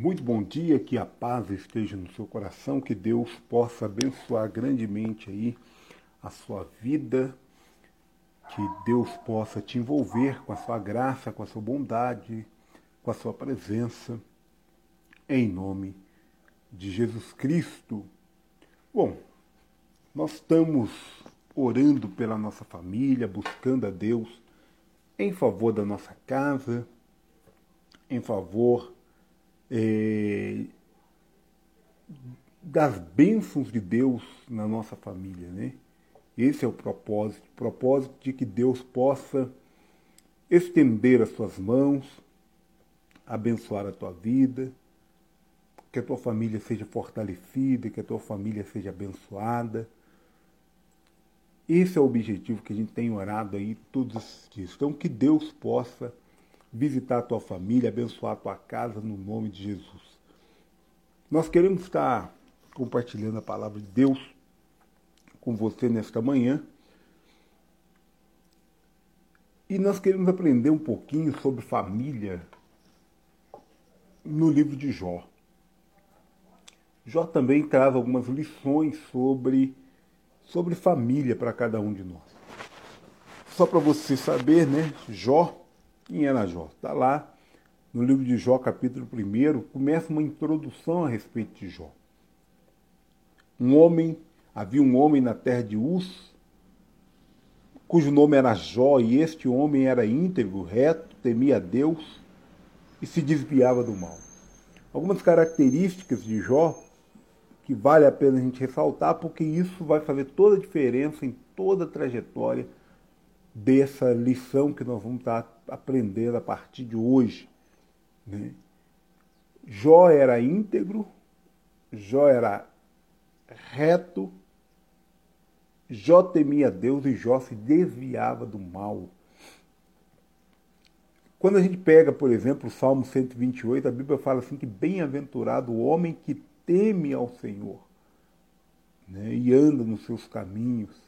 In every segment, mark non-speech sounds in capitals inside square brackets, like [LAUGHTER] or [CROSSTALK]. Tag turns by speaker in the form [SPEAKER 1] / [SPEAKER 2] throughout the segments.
[SPEAKER 1] Muito bom dia, que a paz esteja no seu coração, que Deus possa abençoar grandemente aí a sua vida, que Deus possa te envolver com a sua graça, com a sua bondade, com a sua presença, em nome de Jesus Cristo. Bom, nós estamos orando pela nossa família, buscando a Deus em favor da nossa casa, em favor é, das bênçãos de Deus na nossa família, né? Esse é o propósito, o propósito de que Deus possa estender as suas mãos, abençoar a tua vida, que a tua família seja fortalecida, que a tua família seja abençoada. Esse é o objetivo que a gente tem orado aí todos os dias. Então, que Deus possa visitar a tua família, abençoar a tua casa no nome de Jesus. Nós queremos estar compartilhando a palavra de Deus com você nesta manhã. E nós queremos aprender um pouquinho sobre família no livro de Jó. Jó também traz algumas lições sobre, sobre família para cada um de nós. Só para você saber, né? Jó quem era Jó? Está lá no livro de Jó, capítulo 1, começa uma introdução a respeito de Jó. Um homem, havia um homem na terra de Uz, cujo nome era Jó, e este homem era íntegro, reto, temia Deus e se desviava do mal. Algumas características de Jó que vale a pena a gente ressaltar, porque isso vai fazer toda a diferença em toda a trajetória dessa lição que nós vamos estar aprendendo a partir de hoje. Né? Jó era íntegro, Jó era reto, Jó temia Deus e Jó se desviava do mal. Quando a gente pega, por exemplo, o Salmo 128, a Bíblia fala assim que bem-aventurado o homem que teme ao Senhor né, e anda nos seus caminhos.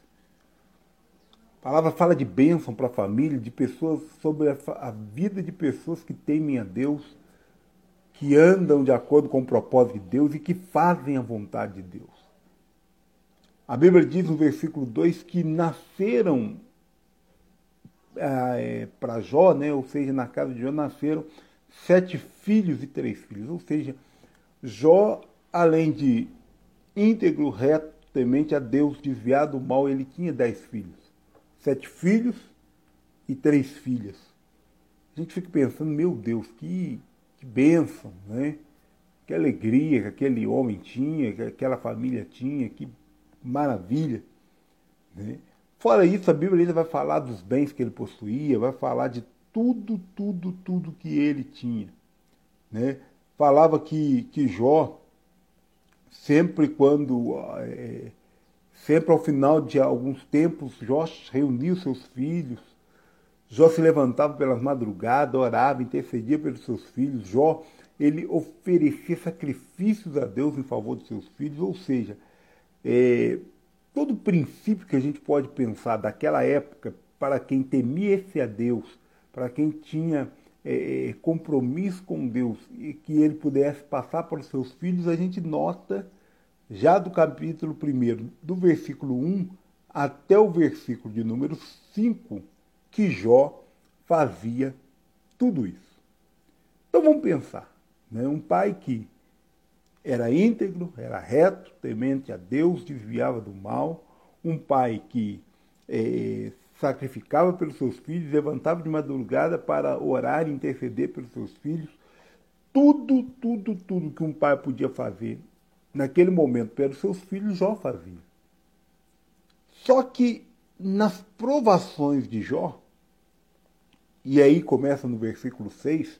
[SPEAKER 1] A palavra fala de bênção para a família, de pessoas, sobre a, a, vida de pessoas que temem a Deus, que andam de acordo com o propósito de Deus e que fazem a vontade de Deus. A Bíblia diz no versículo 2 que nasceram é, para Jó, né, ou seja, na casa de Jó nasceram sete filhos e três filhos. Ou seja, Jó, além de íntegro, reto, temente a Deus, desviado do mal, ele tinha dez filhos sete filhos e três filhas. A gente fica pensando, meu Deus, que, que bênção, né? Que alegria que aquele homem tinha, que aquela família tinha, que maravilha. Né? Fora isso, a Bíblia ainda vai falar dos bens que ele possuía, vai falar de tudo, tudo, tudo que ele tinha. Né? Falava que, que Jó, sempre quando é, Sempre ao final de alguns tempos, Jó reunia seus filhos. Jó se levantava pelas madrugadas, orava, intercedia pelos seus filhos. Jó, ele oferecia sacrifícios a Deus em favor dos seus filhos. Ou seja, é, todo princípio que a gente pode pensar daquela época, para quem temia esse a Deus, para quem tinha é, é compromisso com Deus e que ele pudesse passar para os seus filhos, a gente nota já do capítulo 1, do versículo 1 até o versículo de número 5, que Jó fazia tudo isso. Então vamos pensar, né? um pai que era íntegro, era reto, temente a Deus, desviava do mal, um pai que é, sacrificava pelos seus filhos, levantava de madrugada para orar e interceder pelos seus filhos, tudo, tudo, tudo que um pai podia fazer naquele momento pelos seus filhos, Jó fazia. Só que nas provações de Jó, e aí começa no versículo 6,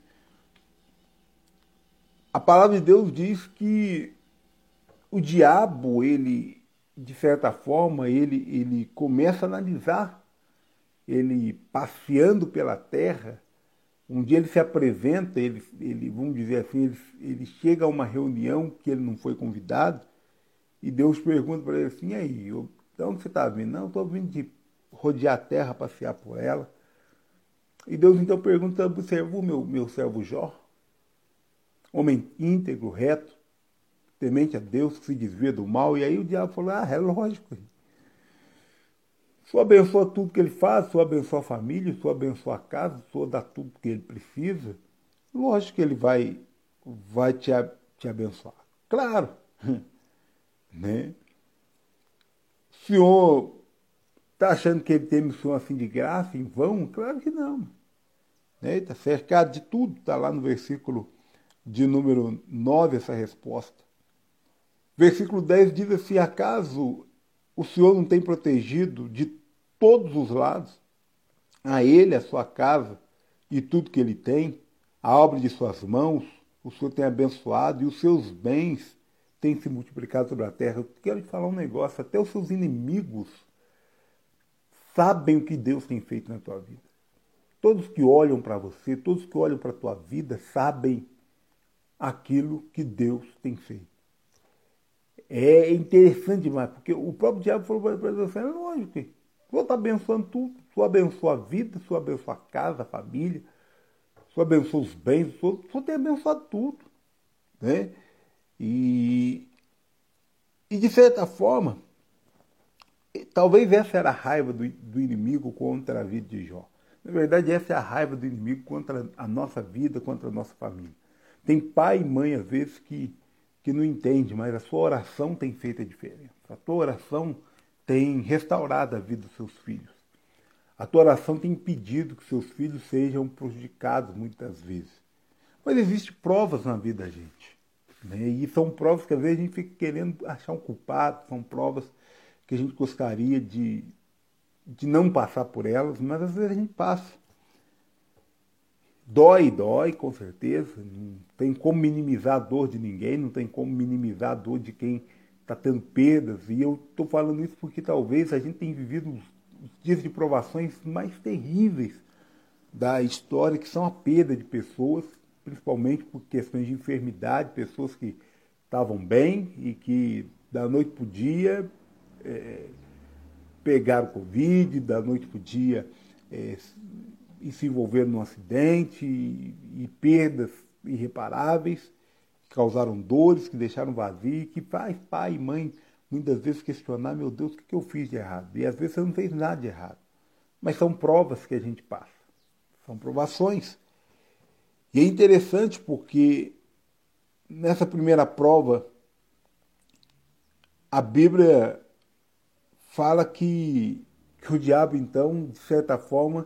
[SPEAKER 1] a palavra de Deus diz que o diabo, ele, de certa forma, ele, ele começa a analisar, ele passeando pela terra, um dia ele se apresenta, ele, ele vamos dizer assim, ele, ele chega a uma reunião que ele não foi convidado, e Deus pergunta para ele assim, e aí, eu, de onde você está vindo? Não, estou vindo de rodear a terra, passear por ela. E Deus então pergunta, observou meu, meu servo Jó? homem íntegro, reto, temente a Deus, que se desvia do mal. E aí o diabo falou: ah, é lógico. Senhor abençoa tudo que ele faz, senhor abençoa a família, senhor abençoa a casa, senhor dá tudo que ele precisa. Lógico que ele vai, vai te, te abençoar. Claro. [LAUGHS] né? O senhor está achando que ele tem missão assim de graça, em vão? Claro que não. Né? Está cercado de tudo, está lá no versículo de número 9 essa resposta. Versículo 10 diz assim: acaso o Senhor não tem protegido de todos os lados, a ele, a sua casa e tudo que ele tem, a obra de suas mãos, o Senhor tem abençoado e os seus bens têm se multiplicado sobre a terra. Eu quero te falar um negócio, até os seus inimigos sabem o que Deus tem feito na tua vida. Todos que olham para você, todos que olham para a tua vida, sabem aquilo que Deus tem feito. É interessante demais, porque o próprio diabo falou para você, é lógico, o Senhor está abençoando tudo. O Senhor abençoa a vida, o Senhor abençoa a casa, a família, o Senhor abençoa os bens, o Senhor, o Senhor tem abençoado tudo. Né? E, e de certa forma, talvez essa era a raiva do, do inimigo contra a vida de Jó. Na verdade, essa é a raiva do inimigo contra a nossa vida, contra a nossa família. Tem pai e mãe, às vezes, que, que não entende, mas a sua oração tem feito a diferença. A tua oração tem restaurado a vida dos seus filhos. A tua oração tem impedido que seus filhos sejam prejudicados muitas vezes. Mas existem provas na vida da gente. Né? E são provas que às vezes a gente fica querendo achar um culpado, são provas que a gente gostaria de, de não passar por elas, mas às vezes a gente passa. Dói, dói, com certeza. Não tem como minimizar a dor de ninguém, não tem como minimizar a dor de quem está tendo perdas. E eu estou falando isso porque talvez a gente tenha vivido os, dias de provações mais terríveis da história, que são a perda de pessoas, principalmente por questões de enfermidade, pessoas que estavam bem e que da noite para o dia é, pegaram Covid, da noite para o dia é, e se envolveram num acidente e, e perdas irreparáveis causaram dores, que deixaram vazio, que faz pai e mãe muitas vezes questionar, meu Deus, o que eu fiz de errado? E às vezes você não fez nada de errado. Mas são provas que a gente passa. São provações. E é interessante porque nessa primeira prova, a Bíblia fala que, que o diabo, então, de certa forma,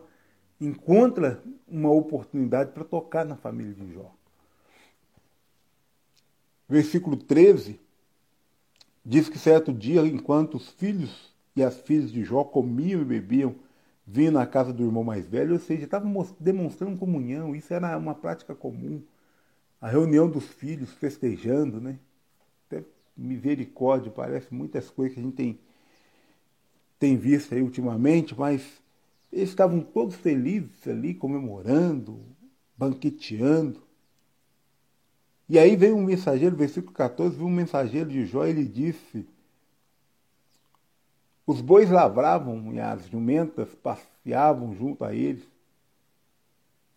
[SPEAKER 1] encontra uma oportunidade para tocar na família de Jó versículo 13, diz que certo dia, enquanto os filhos e as filhas de Jó comiam e bebiam, vinham na casa do irmão mais velho, ou seja, estavam demonstrando comunhão, isso era uma prática comum. A reunião dos filhos festejando, né? Até misericórdia, parece muitas coisas que a gente tem, tem visto aí ultimamente, mas eles estavam todos felizes ali, comemorando, banqueteando. E aí veio um mensageiro, versículo 14, veio um mensageiro de Jó, ele disse: Os bois lavravam e as jumentas passeavam junto a eles,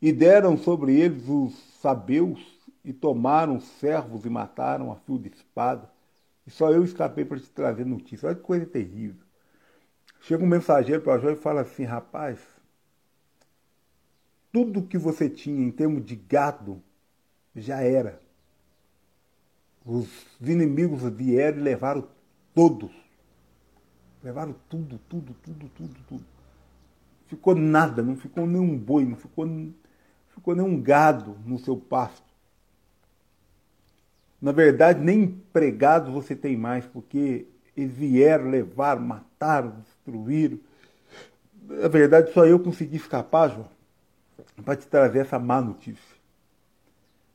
[SPEAKER 1] e deram sobre eles os sabeus, e tomaram servos e mataram a fio de espada. E só eu escapei para te trazer notícia. Olha que coisa terrível. Chega um mensageiro para Jó e fala assim: Rapaz, tudo que você tinha em termos de gado já era. Os inimigos vieram e levaram todos. Levaram tudo, tudo, tudo, tudo, tudo. Ficou nada, não ficou nenhum boi, não ficou, não ficou nenhum gado no seu pasto. Na verdade, nem empregados você tem mais, porque eles vieram, levaram, mataram, destruíram. Na verdade, só eu consegui escapar, João, para te trazer essa má notícia.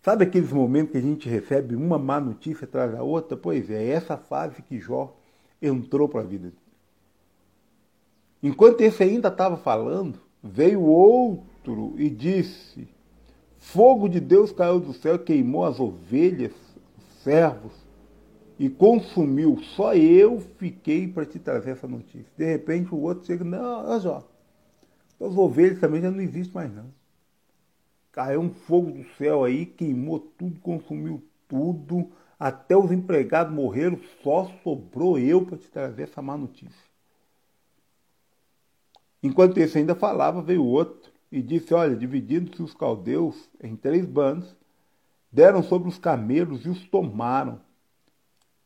[SPEAKER 1] Sabe aqueles momentos que a gente recebe uma má notícia atrás da outra? Pois é, é essa fase que Jó entrou para a vida. Enquanto esse ainda estava falando, veio outro e disse: Fogo de Deus caiu do céu, queimou as ovelhas, os servos e consumiu. Só eu fiquei para te trazer essa notícia. De repente o outro chega: Não, Jó, as ovelhas também já não existem mais não. Caiu um fogo do céu aí, queimou tudo, consumiu tudo, até os empregados morreram, só sobrou eu para te trazer essa má notícia. Enquanto esse ainda falava, veio outro e disse: Olha, dividindo-se os caldeus em três bandos, deram sobre os camelos e os tomaram.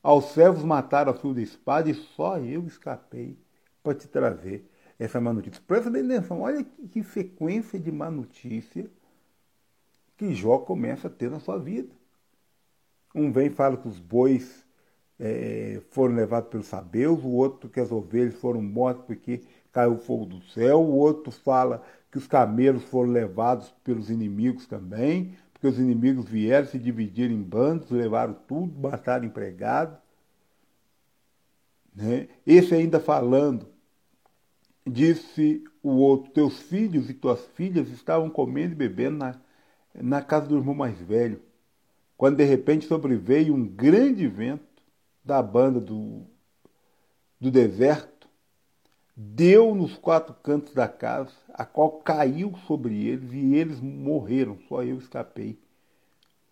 [SPEAKER 1] Aos servos mataram a fio da espada e só eu escapei para te trazer essa má notícia. Presta bem atenção, olha que sequência de má notícia que Jó começa a ter na sua vida. Um vem e fala que os bois é, foram levados pelos sabeus, o outro que as ovelhas foram mortas porque caiu fogo do céu, o outro fala que os camelos foram levados pelos inimigos também, porque os inimigos vieram se dividir em bandos, levaram tudo, mataram empregado. Né? Esse ainda falando, disse o outro, teus filhos e tuas filhas estavam comendo e bebendo na, na casa do irmão mais velho, quando de repente sobreveio um grande vento da banda do, do deserto, deu nos quatro cantos da casa, a qual caiu sobre eles e eles morreram, só eu escapei,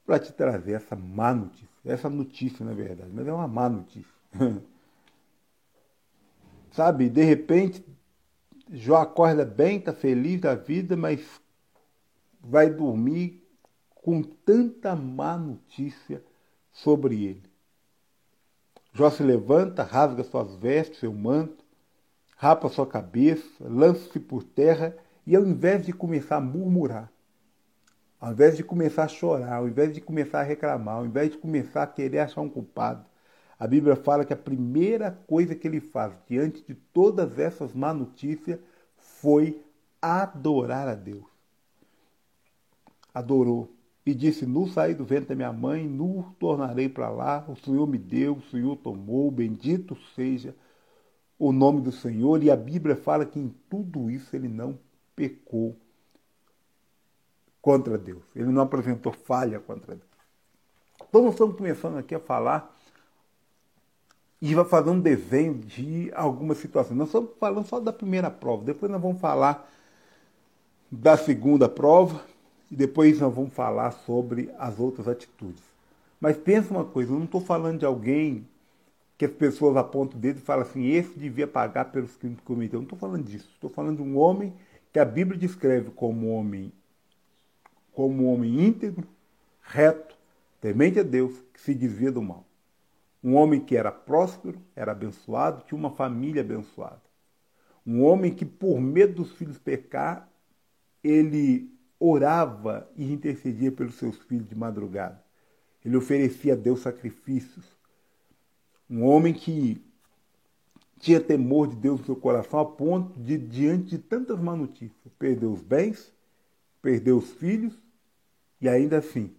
[SPEAKER 1] para te trazer essa má notícia. Essa notícia, na verdade, mas é uma má notícia. [LAUGHS] Sabe, de repente, Jó acorda bem, está feliz da vida, mas vai dormir com tanta má notícia sobre ele. Jó se levanta, rasga suas vestes, seu manto, rapa sua cabeça, lança-se por terra e, ao invés de começar a murmurar, ao invés de começar a chorar, ao invés de começar a reclamar, ao invés de começar a querer achar um culpado, a Bíblia fala que a primeira coisa que ele faz diante de todas essas má notícias foi adorar a Deus adorou e disse: Nu saí do ventre da minha mãe, nu tornarei para lá. O Senhor me deu, o Senhor tomou, bendito seja o nome do Senhor. E a Bíblia fala que em tudo isso ele não pecou contra Deus. Ele não apresentou falha contra Deus. Então nós estamos começando aqui a falar e vai fazer um desenho de algumas situações. Nós estamos falando só da primeira prova, depois nós vamos falar da segunda prova e depois nós vamos falar sobre as outras atitudes. Mas pensa uma coisa, eu não estou falando de alguém que as pessoas apontam o dedo e falam assim, esse devia pagar pelos crimes que cometeu. Eu não estou falando disso. Estou falando de um homem que a Bíblia descreve como homem, como um homem íntegro, reto, temente a Deus, que se desvia do mal. Um homem que era próspero, era abençoado, tinha uma família abençoada. Um homem que, por medo dos filhos pecar, ele orava e intercedia pelos seus filhos de madrugada. Ele oferecia a Deus sacrifícios. Um homem que tinha temor de Deus no seu coração a ponto de, diante de tantas má notícias, perder os bens, perder os filhos e ainda assim,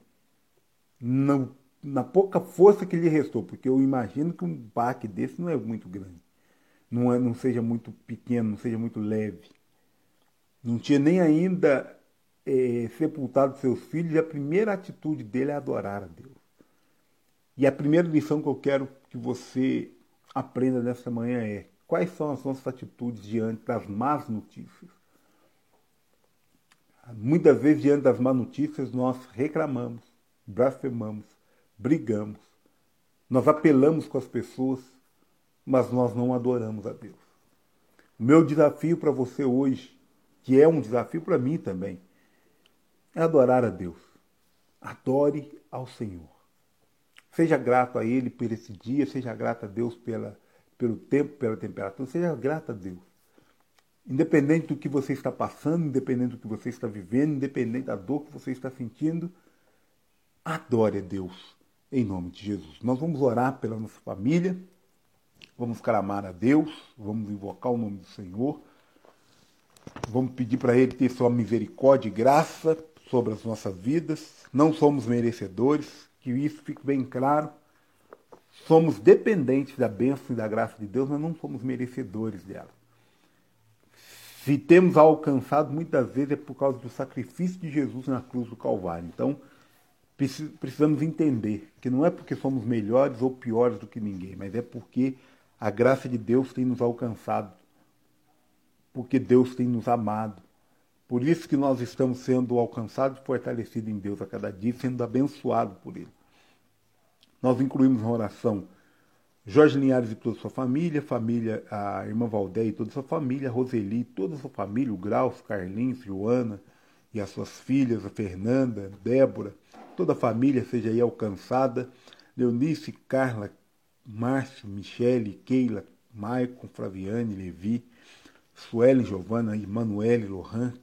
[SPEAKER 1] não, na pouca força que lhe restou, porque eu imagino que um baque desse não é muito grande, não, é, não seja muito pequeno, não seja muito leve. Não tinha nem ainda é, sepultado seus filhos, e a primeira atitude dele é adorar a Deus. E a primeira lição que eu quero que você aprenda nessa manhã é quais são as nossas atitudes diante das más notícias. Muitas vezes, diante das más notícias, nós reclamamos, blasfemamos, brigamos, nós apelamos com as pessoas, mas nós não adoramos a Deus. O meu desafio para você hoje, que é um desafio para mim também, é adorar a Deus. Adore ao Senhor. Seja grato a Ele por esse dia, seja grato a Deus pela, pelo tempo, pela temperatura, seja grato a Deus. Independente do que você está passando, independente do que você está vivendo, independente da dor que você está sentindo, adore a Deus em nome de Jesus. Nós vamos orar pela nossa família, vamos clamar a Deus, vamos invocar o nome do Senhor, vamos pedir para Ele ter sua misericórdia e graça sobre as nossas vidas, não somos merecedores, que isso fique bem claro. Somos dependentes da bênção e da graça de Deus, mas não somos merecedores dela. Se temos alcançado, muitas vezes é por causa do sacrifício de Jesus na cruz do Calvário. Então, precisamos entender que não é porque somos melhores ou piores do que ninguém, mas é porque a graça de Deus tem nos alcançado, porque Deus tem nos amado, Por isso que nós estamos sendo alcançados e fortalecidos em Deus a cada dia, sendo abençoados por Ele. Nós incluímos na oração Jorge Linhares e toda a sua família, família, a irmã Valdé e toda a sua família, Roseli e toda a sua família, o Graus, Carlinhos, Joana e as suas filhas, a Fernanda, Débora, toda a família seja aí alcançada, Leonice, Carla, Márcio, Michele, Keila, Maicon, Flaviane, Levi, Suelen, Giovana, Emanuele, Lohan,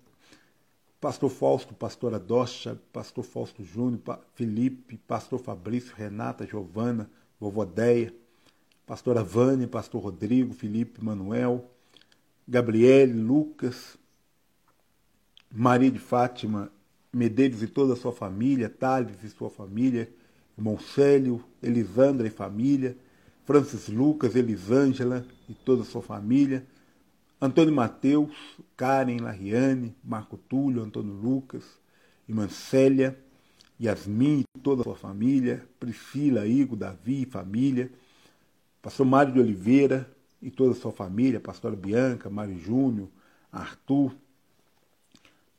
[SPEAKER 1] Pastor Fausto, Pastora Docha, Pastor Fausto Júnior, Felipe, Pastor Fabrício, Renata, Giovana, Vovodeia, pastora Vânia, pastor Rodrigo, Felipe, Manuel, Gabriele, Lucas, Maria de Fátima, Medeiros e toda a sua família, Thales e sua família, irmão Célio, Elisandra e família, Francis Lucas, Elisângela e toda a sua família, Antônio Mateus, Karen, Lariane, Marco Túlio, Antônio Lucas, irmã Célia, Yasmin e toda a sua família, Priscila, Igor, Davi e família, pastor Mário de Oliveira e toda a sua família, pastora Bianca, Mário Júnior, Arthur,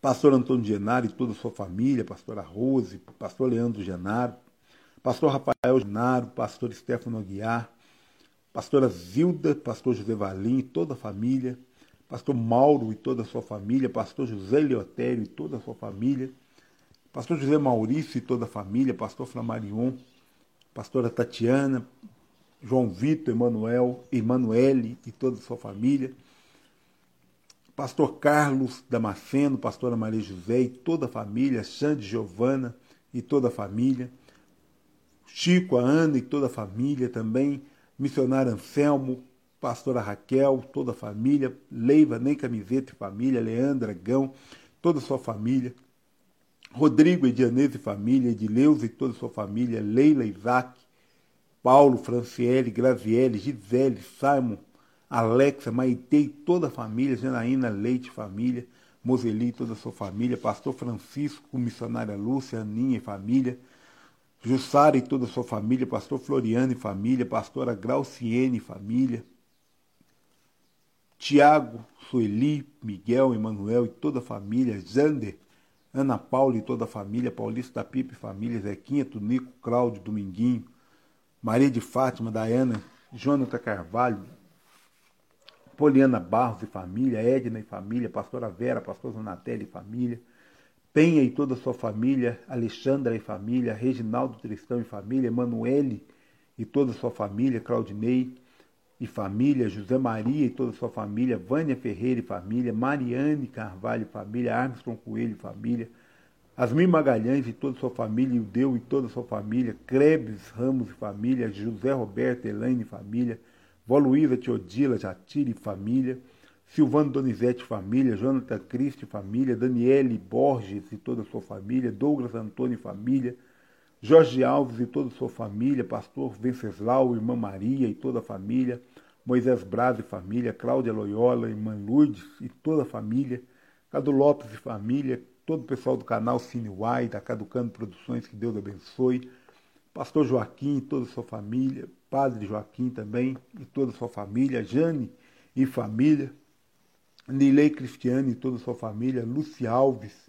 [SPEAKER 1] pastor Antônio Genaro e toda a sua família, pastora Rose, pastor Leandro Genaro, pastor Rafael Genaro, pastor Stefano Aguiar, pastora Zilda, pastor José Valim e toda a família, pastor Mauro e toda a sua família, pastor José Leotério e toda a sua família, pastor José Maurício e toda a família, pastor Flamarion, pastora Tatiana, João Vitor, Emanuel, Emanuele e toda a sua família, pastor Carlos Damasceno, pastora Maria José e toda a família, Xande Giovana e toda a família, Chico, a Ana e toda a família também, missionário Anselmo, pastora Raquel, toda a família, Leiva, Nem Camiseta e família, Leandra, Gão, toda a sua família, Rodrigo, Edianese e família, Edileuza e toda a sua família, Leila, Isaac, Paulo, Franciele, Graziele, Gisele, Simon, Alexa, Maite e toda a família, Janaína Leite, família, Moseli e toda a sua família, Pastor Francisco, missionária Lúcia, Aninha e família, Jussara e toda a sua família, Pastor Floriano e família, Pastora Grauciene e família, Tiago, Sueli, Miguel, Emanuel e toda a família, Zander, Ana Paula e toda a família, Paulista da Pipa e família, Zequinha, Tunico, Cláudio, Dominguinho, Maria de Fátima, Daiana, Jonathan Carvalho, Poliana Barros e família, Edna e família, pastora Vera, pastor Zonatelli e família, Penha e toda a sua família, Alexandra e família, Reginaldo Tristão e família, Emanuele e toda a sua família, Claudinei e família, José Maria e toda a sua família, Vânia Ferreira e família, Mariane Carvalho e família, Armstrong Coelho e família, Asmir Magalhães e toda a sua família, Deu e toda a sua família, Krebs Ramos e família, José Roberto Elaine e família, Vó Luísa Teodila Jatiri e família, Silvano Donizete e família, Jonathan Cristo e família, Daniele Borges e toda a sua família, Douglas Antônio e família, Jorge Alves e toda a sua família, Pastor Venceslau, Irmã Maria e toda a família, Moisés Braz e família, Cláudia Loyola, Irmã Lourdes e toda a família, Cadu Lopes e família, todo o pessoal do canal Cine da Caducando Produções, que Deus abençoe. Pastor Joaquim e toda a sua família, Padre Joaquim também e toda a sua família, Jane e família, Nilei Cristiane e toda a sua família, Luci Alves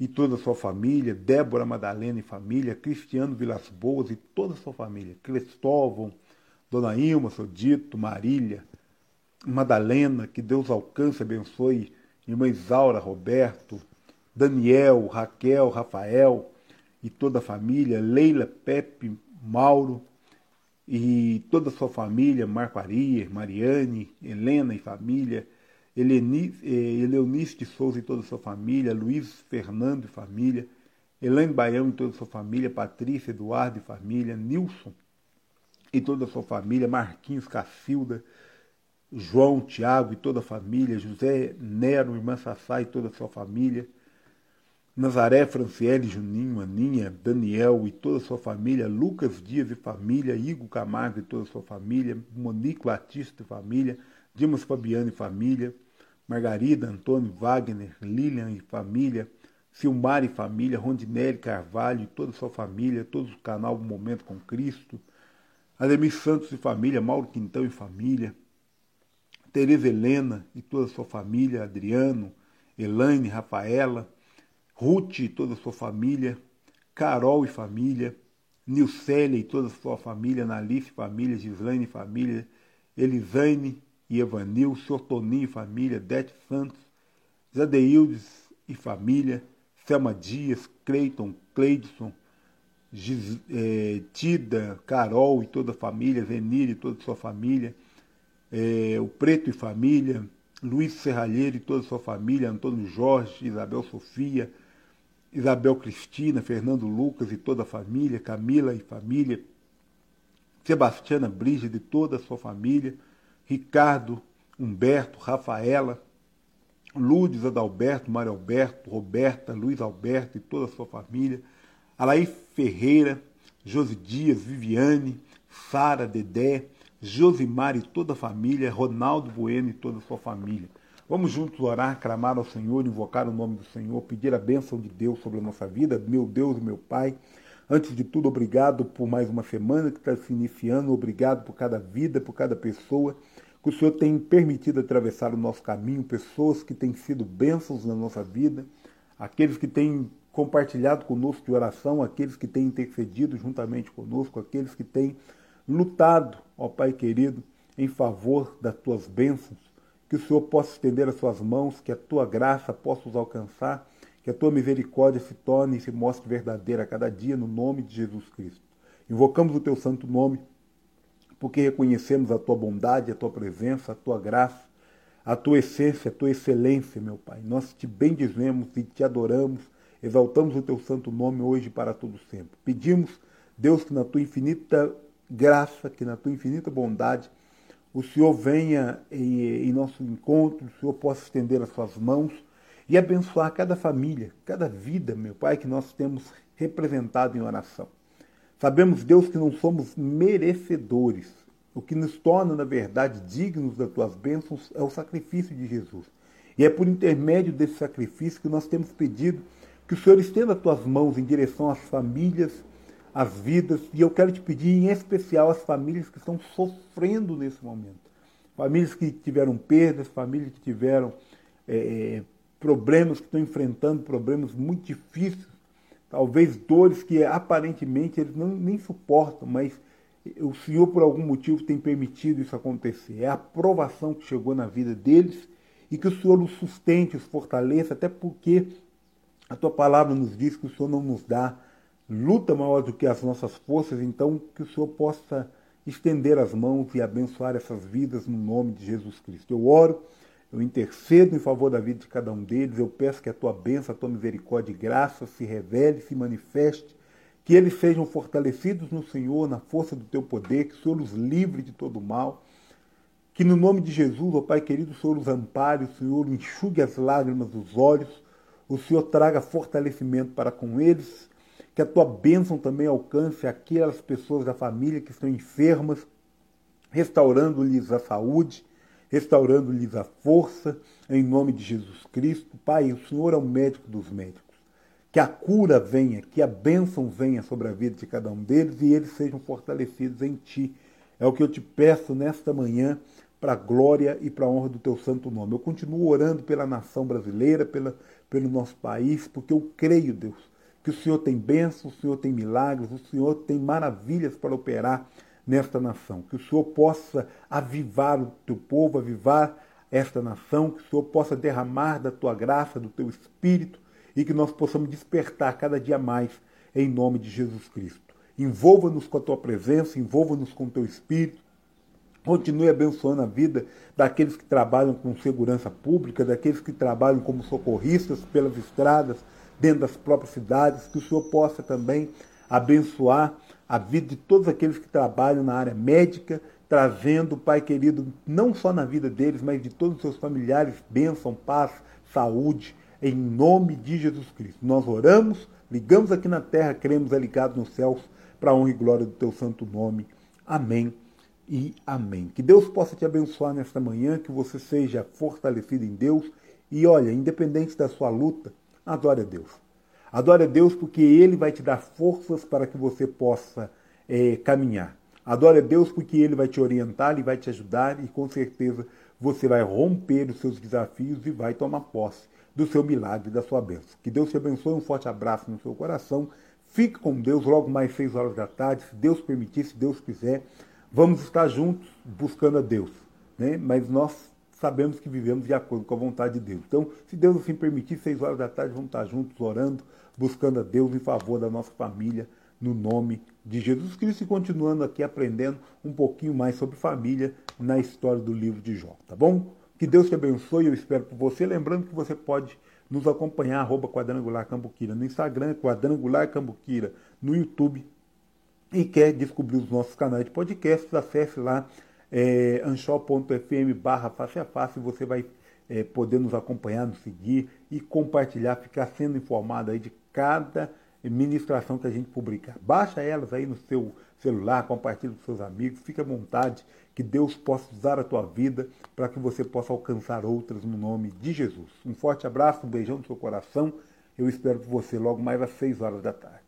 [SPEAKER 1] e toda a sua família, Débora Madalena e família, Cristiano Vilas Boas e toda a sua família, Cristóvão, Dona Ilma, seu Dito, Marília, Madalena, que Deus alcance, abençoe, irmã Isaura, Roberto, Daniel, Raquel, Rafael e toda a família, Leila, Pepe, Mauro e toda a sua família, Marco Arias, Mariane, Helena e família, Eleonice eh, de Souza e toda a sua família, Luiz Fernando e família, Elaine Baião e toda a sua família, Patrícia, Eduardo e família, Nilson e toda a sua família, Marquinhos, Cacilda, João, Tiago e toda a família, José Nero, irmã Sassá e toda a sua família, Nazaré, Franciele, Juninho, Aninha, Daniel e toda a sua família, Lucas Dias e família, Igor Camargo e toda a sua família, Monique Batista e família, Dimas Fabiano e família, Margarida, Antônio, Wagner, Lilian e família, Silmar e família, Rondinelli Carvalho e toda a sua família, todo o canal Momento com Cristo, Ademir Santos e família, Mauro Quintão e família, Tereza Helena e toda a sua família, Adriano, Elaine, Rafaela, Ruth e toda a sua família, Carol e família, Nilcélia e toda a sua família, Nalice e família, Gislaine e família, Elisane e Evanil, Sr. Toninho e família, Dete Santos, Zadeildes e família, Selma Dias, Cleiton, Cleidson, É, Tida, Carol e toda a família, Zenir e toda a sua família, é, o Preto e família, Luiz Serralheiro e toda a sua família, Antônio Jorge, Isabel Sofia, Isabel Cristina, Fernando Lucas e toda a família, Camila e família, Sebastiana Brígida e toda a sua família, Ricardo, Humberto, Rafaela, Lourdes Adalberto, Mário Alberto, Roberta, Luiz Alberto e toda a sua família, Alaí Ferreira, Josi Dias, Viviane, Sara, Dedé, Josimar e toda a família, Ronaldo Bueno e toda a sua família. Vamos juntos orar, clamar ao Senhor, invocar o nome do Senhor, pedir a bênção de Deus sobre a nossa vida, meu Deus meu Pai. Antes de tudo, obrigado por mais uma semana que está se iniciando, obrigado por cada vida, por cada pessoa que o Senhor tem permitido atravessar o nosso caminho, pessoas que têm sido bênçãos na nossa vida, aqueles que têm compartilhado conosco de oração, aqueles que têm intercedido juntamente conosco, aqueles que têm lutado, ó Pai querido, em favor das tuas bênçãos, que o Senhor possa estender as suas mãos, que a tua graça possa os alcançar, que a tua misericórdia se torne e se mostre verdadeira a cada dia, no nome de Jesus Cristo. Invocamos o teu santo nome porque reconhecemos a tua bondade, a tua presença, a tua graça, a tua essência, a tua excelência, meu Pai. Nós te bendizemos e te adoramos, exaltamos o teu santo nome hoje para todo sempre. Pedimos, Deus, que na tua infinita graça, que na tua infinita bondade, o Senhor venha em, em nosso encontro, o Senhor possa estender as suas mãos e abençoar cada família, cada vida, meu Pai, que nós temos representado em oração. Sabemos, Deus, que não somos merecedores. O que nos torna, na verdade, dignos das tuas bênçãos é o sacrifício de Jesus. E é por intermédio desse sacrifício que nós temos pedido que o Senhor estenda as tuas mãos em direção às famílias, às vidas, e eu quero te pedir em especial às famílias que estão sofrendo nesse momento. Famílias que tiveram perdas, famílias que tiveram é, problemas, que estão enfrentando problemas muito difíceis talvez dores que aparentemente eles não, nem suportam, mas o Senhor, por algum motivo, tem permitido isso acontecer. É a aprovação que chegou na vida deles e que o Senhor os sustente, os fortaleça, até porque a tua palavra nos diz que o Senhor não nos dá luta maior do que as nossas forças, então que o Senhor possa estender as mãos e abençoar essas vidas no nome de Jesus Cristo. Eu oro eu intercedo em favor da vida de cada um deles. Eu peço que a tua bênção, a tua misericórdia e graça se revele, se manifeste, que eles sejam fortalecidos no Senhor, na força do teu poder, que o Senhor os livre de todo mal. Que no nome de Jesus, ó Pai querido, o Senhor os ampare, o Senhor enxugue as lágrimas dos olhos, o Senhor traga fortalecimento para com eles, que a tua bênção também alcance aquelas pessoas da família que estão enfermas, restaurando-lhes a saúde, restaurando-lhes a força, em nome de Jesus Cristo. Pai, o Senhor é o médico dos médicos. Que a cura venha, que a bênção venha sobre a vida de cada um deles e eles sejam fortalecidos em Ti. É o que eu te peço nesta manhã, para a glória e para a honra do Teu santo nome. Eu continuo orando pela nação brasileira, pela, pelo nosso país, porque eu creio, Deus, que o Senhor tem bênçãos, o Senhor tem milagres, o Senhor tem maravilhas para operar nesta nação. Que o Senhor possa avivar o teu povo, avivar esta nação, que o Senhor possa derramar da tua graça, do teu espírito e que nós possamos despertar cada dia mais em nome de Jesus Cristo. Envolva-nos com a tua presença, envolva-nos com o teu espírito. Continue abençoando a vida daqueles que trabalham com segurança pública, daqueles que trabalham como socorristas pelas estradas, dentro das próprias cidades, que o Senhor possa também abençoar a vida de todos aqueles que trabalham na área médica, trazendo, Pai querido, não só na vida deles, mas de todos os seus familiares, bênção, paz, saúde, em nome de Jesus Cristo. Nós oramos, ligamos aqui na terra, cremos é ligado nos céus, para a honra e glória do teu santo nome. Amém e amém. Que Deus possa te abençoar nesta manhã, que você seja fortalecido em Deus e olha, independente da sua luta, adore a Deus. Adore a Deus porque Ele vai te dar forças para que você possa é, caminhar. Adore a Deus porque Ele vai te orientar, Ele vai te ajudar e com certeza você vai romper os seus desafios e vai tomar posse do seu milagre, da sua bênção. Que Deus te abençoe, um forte abraço no seu coração. Fique com Deus logo mais seis horas da tarde, se Deus permitir, se Deus quiser. Vamos estar juntos buscando a Deus. Né? Mas nós sabemos que vivemos de acordo com a vontade de Deus. Então, se Deus assim permitir, seis horas da tarde, vamos estar juntos orando, buscando a Deus em favor da nossa família, no nome de Jesus Cristo e continuando aqui aprendendo um pouquinho mais sobre família na história do livro de Jó, tá bom? Que Deus te abençoe, eu espero por você. Lembrando que você pode nos acompanhar, arroba Quadrangular Cambuquira no Instagram, Quadrangular Cambuquira no YouTube. E quer descobrir os nossos canais de podcasts, acesse lá é, anchor.fm barra face a face, você vai é, poder nos acompanhar, nos seguir e compartilhar, ficar sendo informado aí de cada ministração que a gente publicar. Baixa elas aí no seu celular, compartilhe com seus amigos, fique à vontade, que Deus possa usar a tua vida para que você possa alcançar outras no nome de Jesus. Um forte abraço, um beijão no seu coração. Eu espero por você logo mais às 6 horas da tarde.